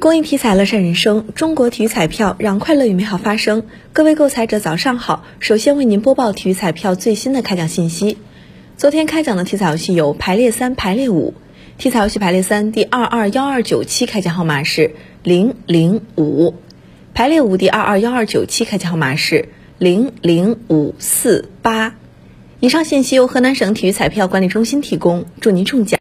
公益体彩乐善人生，中国体育彩票让快乐与美好发生。各位购彩者，早上好！首先为您播报体育彩票最新的开奖信息。昨天开奖的体彩游戏有排列三、排列五。体彩游戏排列三第二二幺二九七开奖号码是零零五，排列五第二二幺二九七开奖号码是零零五四八。以上信息由河南省体育彩票管理中心提供，祝您中奖。